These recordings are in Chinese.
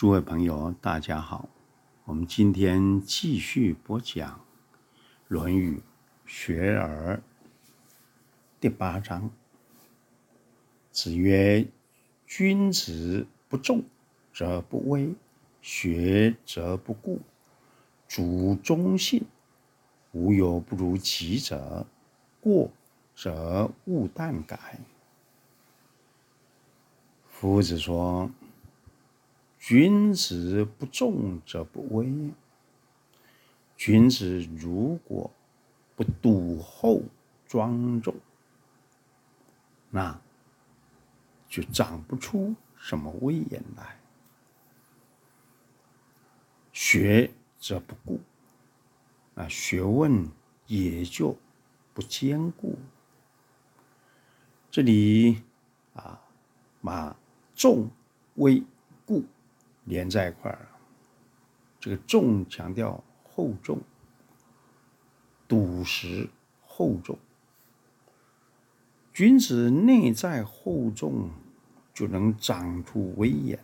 诸位朋友，大家好，我们今天继续播讲《论语·学而》第八章。子曰：“君子不重则不威，学则不固，主忠信，无有不如己者。过则勿惮改。”夫子说。君子不重则不威。君子如果不笃厚庄重，那就长不出什么威严来。学则不固，那学问也就不坚固。这里啊，把重、威、固。连在一块儿，这个重强调厚重，笃实厚重。君子内在厚重，就能长出威严，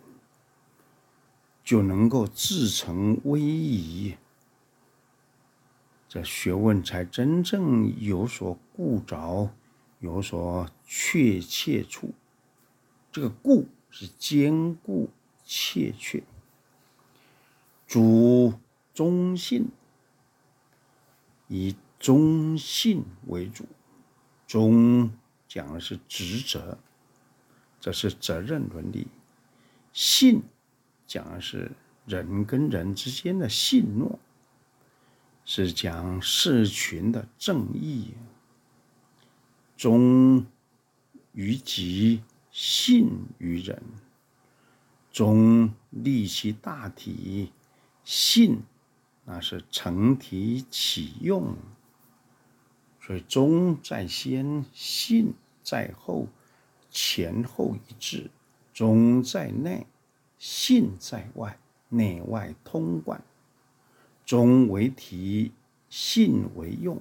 就能够自成威仪，这学问才真正有所固着，有所确切处。这个固是坚固。切确，主忠信，以忠信为主。忠讲的是职责，这是责任伦理；信讲的是人跟人之间的信诺，是讲社群的正义。忠于己，信于人。中立其大体，信那是成体启用，所以中在先，信在后，前后一致。中在内，信在外，内外通贯。中为体，信为用，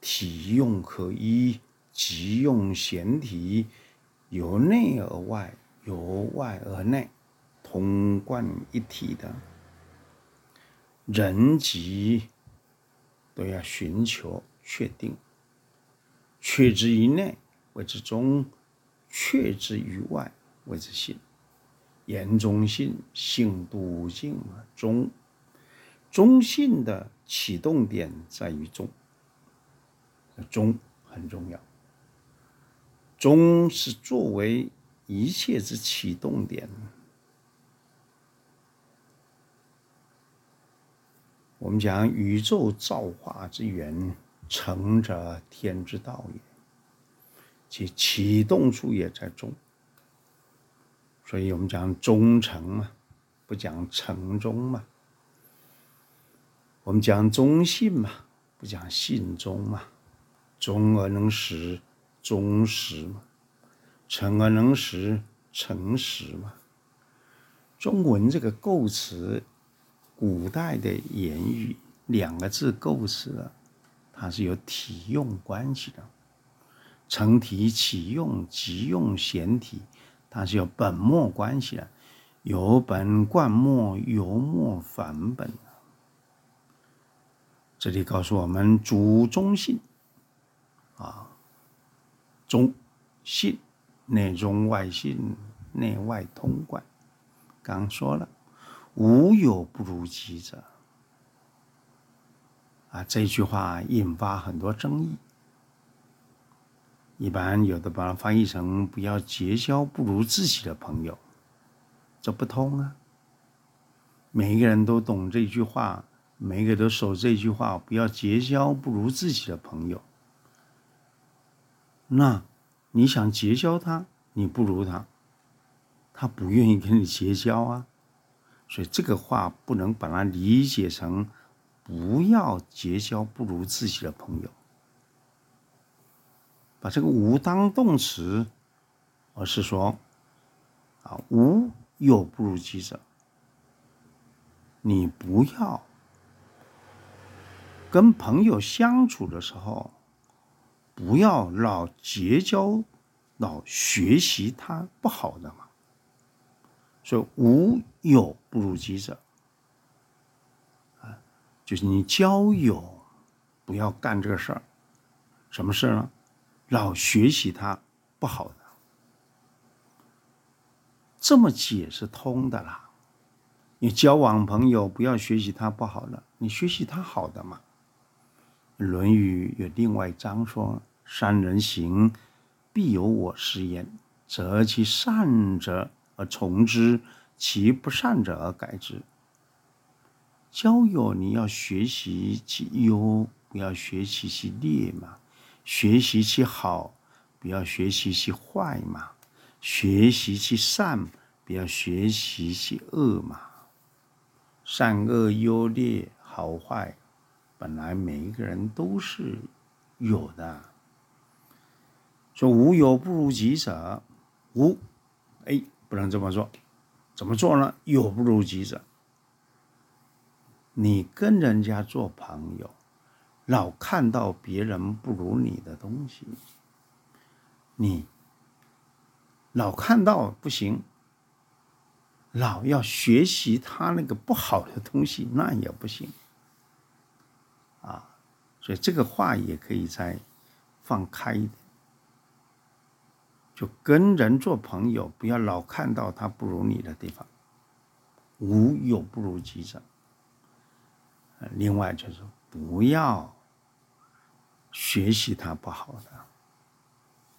体用合一，急用贤体，由内而外，由外而内。通贯一体的人己都要寻求确定，确之于内谓之忠，确之于外谓之信。言忠信，信笃敬，忠。忠信的启动点在于忠，忠很重要。忠是作为一切之启动点。我们讲宇宙造化之源，成者天之道也，其启动处也在中。所以我们讲忠诚嘛，不讲诚忠嘛；我们讲忠信嘛，不讲信忠嘛。忠而能实，忠实嘛；诚而能实，诚实嘛。中文这个构词。古代的言语，两个字构思了，它是有体用关系的。成体启用，急用贤体，它是有本末关系的，有本贯末，由末反本。这里告诉我们，主忠信啊，忠信内忠外信，内外通贯。刚说了。无有不如己者，啊，这句话引发很多争议。一般有的把它翻译成“不要结交不如自己的朋友”，这不通啊。每一个人都懂这句话，每一个都守这句话，不要结交不如自己的朋友。那你想结交他，你不如他，他不愿意跟你结交啊。所以这个话不能把它理解成不要结交不如自己的朋友。把这个“无”当动词，而是说啊，无有不如己者。你不要跟朋友相处的时候，不要老结交、老学习他不好的嘛。所以“无有不如己者”，啊，就是你交友不要干这个事儿。什么事儿呢？老学习他不好的，这么解是通的啦。你交往朋友不要学习他不好的，你学习他好的嘛。《论语》有另外一章说：“三人行，必有我师焉，择其善者而从之，其不善者而改之。”交友你要学习其优，不要学习其劣嘛。学习其好，不要学习其坏嘛；学习其善，不要学习其恶嘛。善恶优劣好坏，本来每一个人都是有的。说无有不如己者，无，哎，不能这么说。怎么做呢？有不如己者，你跟人家做朋友。老看到别人不如你的东西，你老看到不行，老要学习他那个不好的东西，那也不行。啊，所以这个话也可以再放开一点，就跟人做朋友，不要老看到他不如你的地方，无有不如己者。另外就是不要。学习他不好的，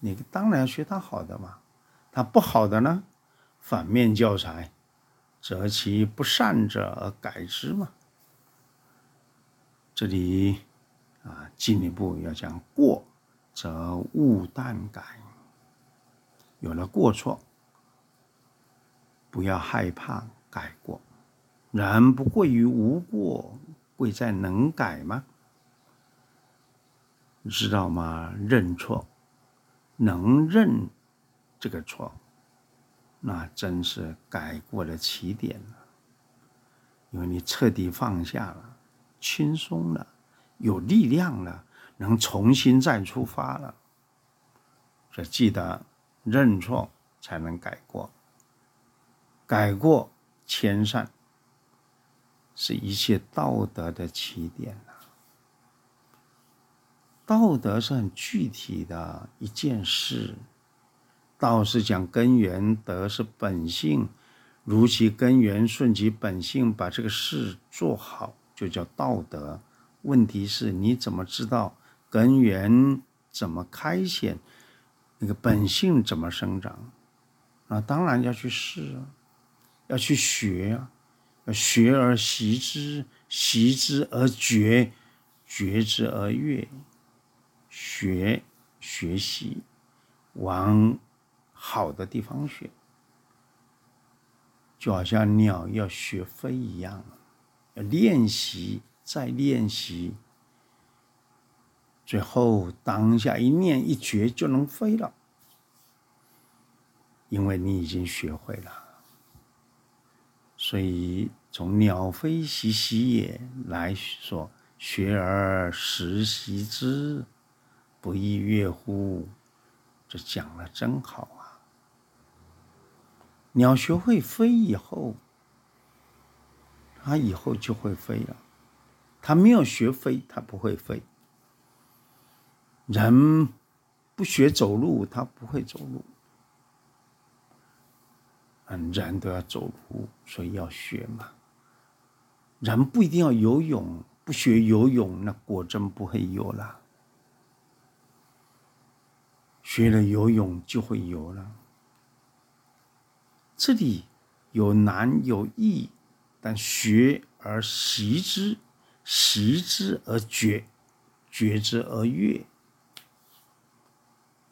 你当然要学他好的嘛。他不好的呢，反面教材，择其不善者而改之嘛。这里啊，进一步要讲过，则勿惮改。有了过错，不要害怕改过。人不贵于无过，贵在能改吗？知道吗？认错，能认这个错，那真是改过的起点了。因为你彻底放下了，轻松了，有力量了，能重新再出发了。所以记得认错才能改过，改过迁善，是一切道德的起点。道德是很具体的一件事，道是讲根源，德是本性，如其根源，顺其本性，把这个事做好，就叫道德。问题是你怎么知道根源怎么开显，那个本性怎么生长？那当然要去试啊，要去学啊，要学而习之，习之而觉，觉之而悦。学学习，往好的地方学，就好像鸟要学飞一样，要练习再练习，最后当下一念一觉就能飞了，因为你已经学会了。所以从“鸟飞习习也”来说，学而时习之。不亦说乎？这讲的真好啊！鸟学会飞以后，它以后就会飞了。它没有学飞，它不会飞。人不学走路，他不会走路。嗯，人都要走路，所以要学嘛。人不一定要游泳，不学游泳，那果真不会游了。学了游泳就会游了。这里有难有易，但学而习之，习之而觉，觉之而悦，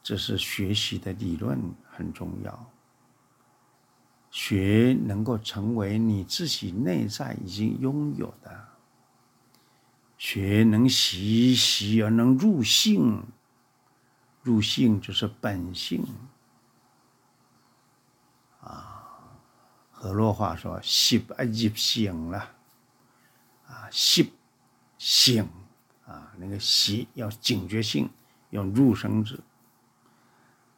这是学习的理论很重要。学能够成为你自己内在已经拥有的，学能习习而能入性，入性就是本性。啊，河洛话说：“习啊入性了。”啊，习性啊，那个习要警觉性，用入声字。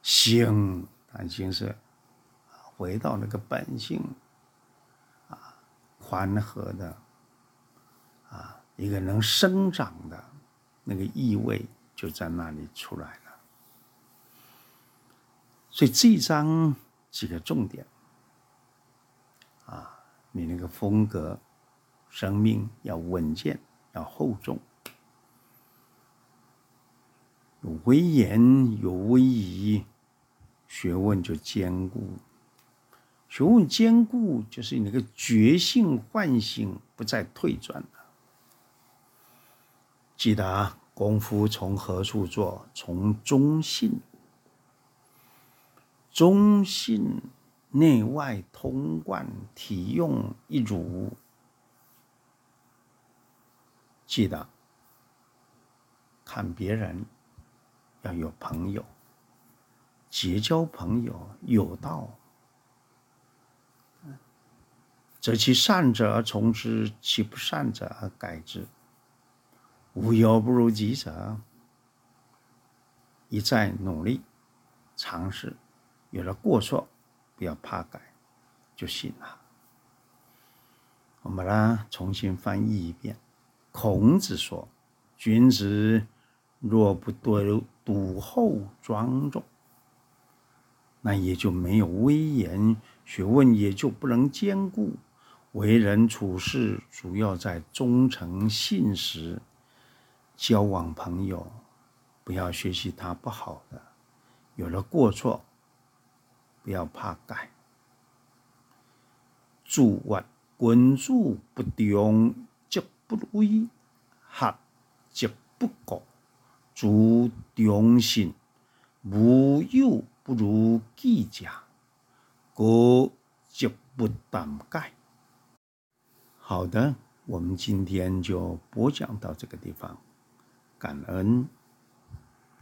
性，它已经是回到那个本性，啊，宽和的，啊，一个能生长的那个意味就在那里出来了。所以这一章几个重点，啊，你那个风格，生命要稳健，要厚重。有威严，有威仪，学问就坚固。学问坚固，就是你那个觉性唤醒，不再退转了。记得啊，功夫从何处做？从中信。中信内外通贯，体用一如。记得看别人。要有朋友，结交朋友有道，择其善者而从之，其不善者而改之。无有不如己者，一再努力尝试，有了过错，不要怕改，就行了。我们把它重新翻译一遍。孔子说：“君子若不多。”笃厚庄重，那也就没有威严，学问也就不能兼顾。为人处事主要在忠诚信实，交往朋友不要学习他不好的，有了过错不要怕改。诸曰：君主不忠，则不威；合，则不高。诸忠信，无有不如己者，过就不淡改。好的，我们今天就播讲到这个地方，感恩。